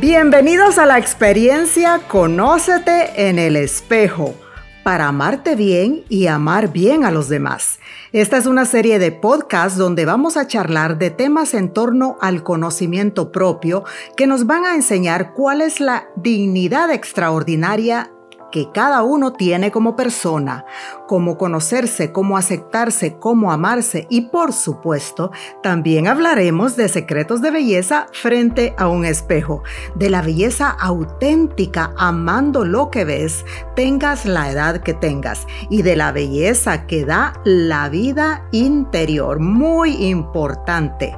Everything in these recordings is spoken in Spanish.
Bienvenidos a la experiencia Conócete en el espejo para amarte bien y amar bien a los demás. Esta es una serie de podcasts donde vamos a charlar de temas en torno al conocimiento propio que nos van a enseñar cuál es la dignidad extraordinaria que cada uno tiene como persona, cómo conocerse, cómo aceptarse, cómo amarse y por supuesto también hablaremos de secretos de belleza frente a un espejo, de la belleza auténtica amando lo que ves, tengas la edad que tengas y de la belleza que da la vida interior, muy importante.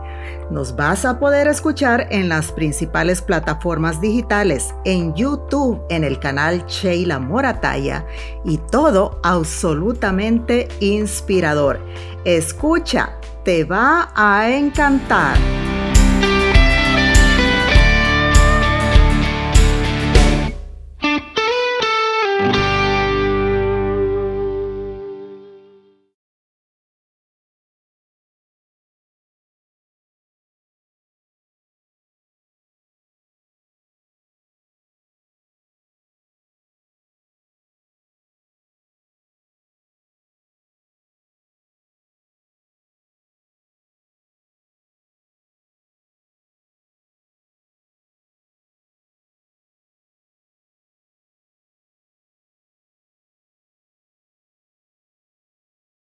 Nos vas a poder escuchar en las principales plataformas digitales, en YouTube, en el canal Sheila Morataya y todo absolutamente inspirador. Escucha, te va a encantar.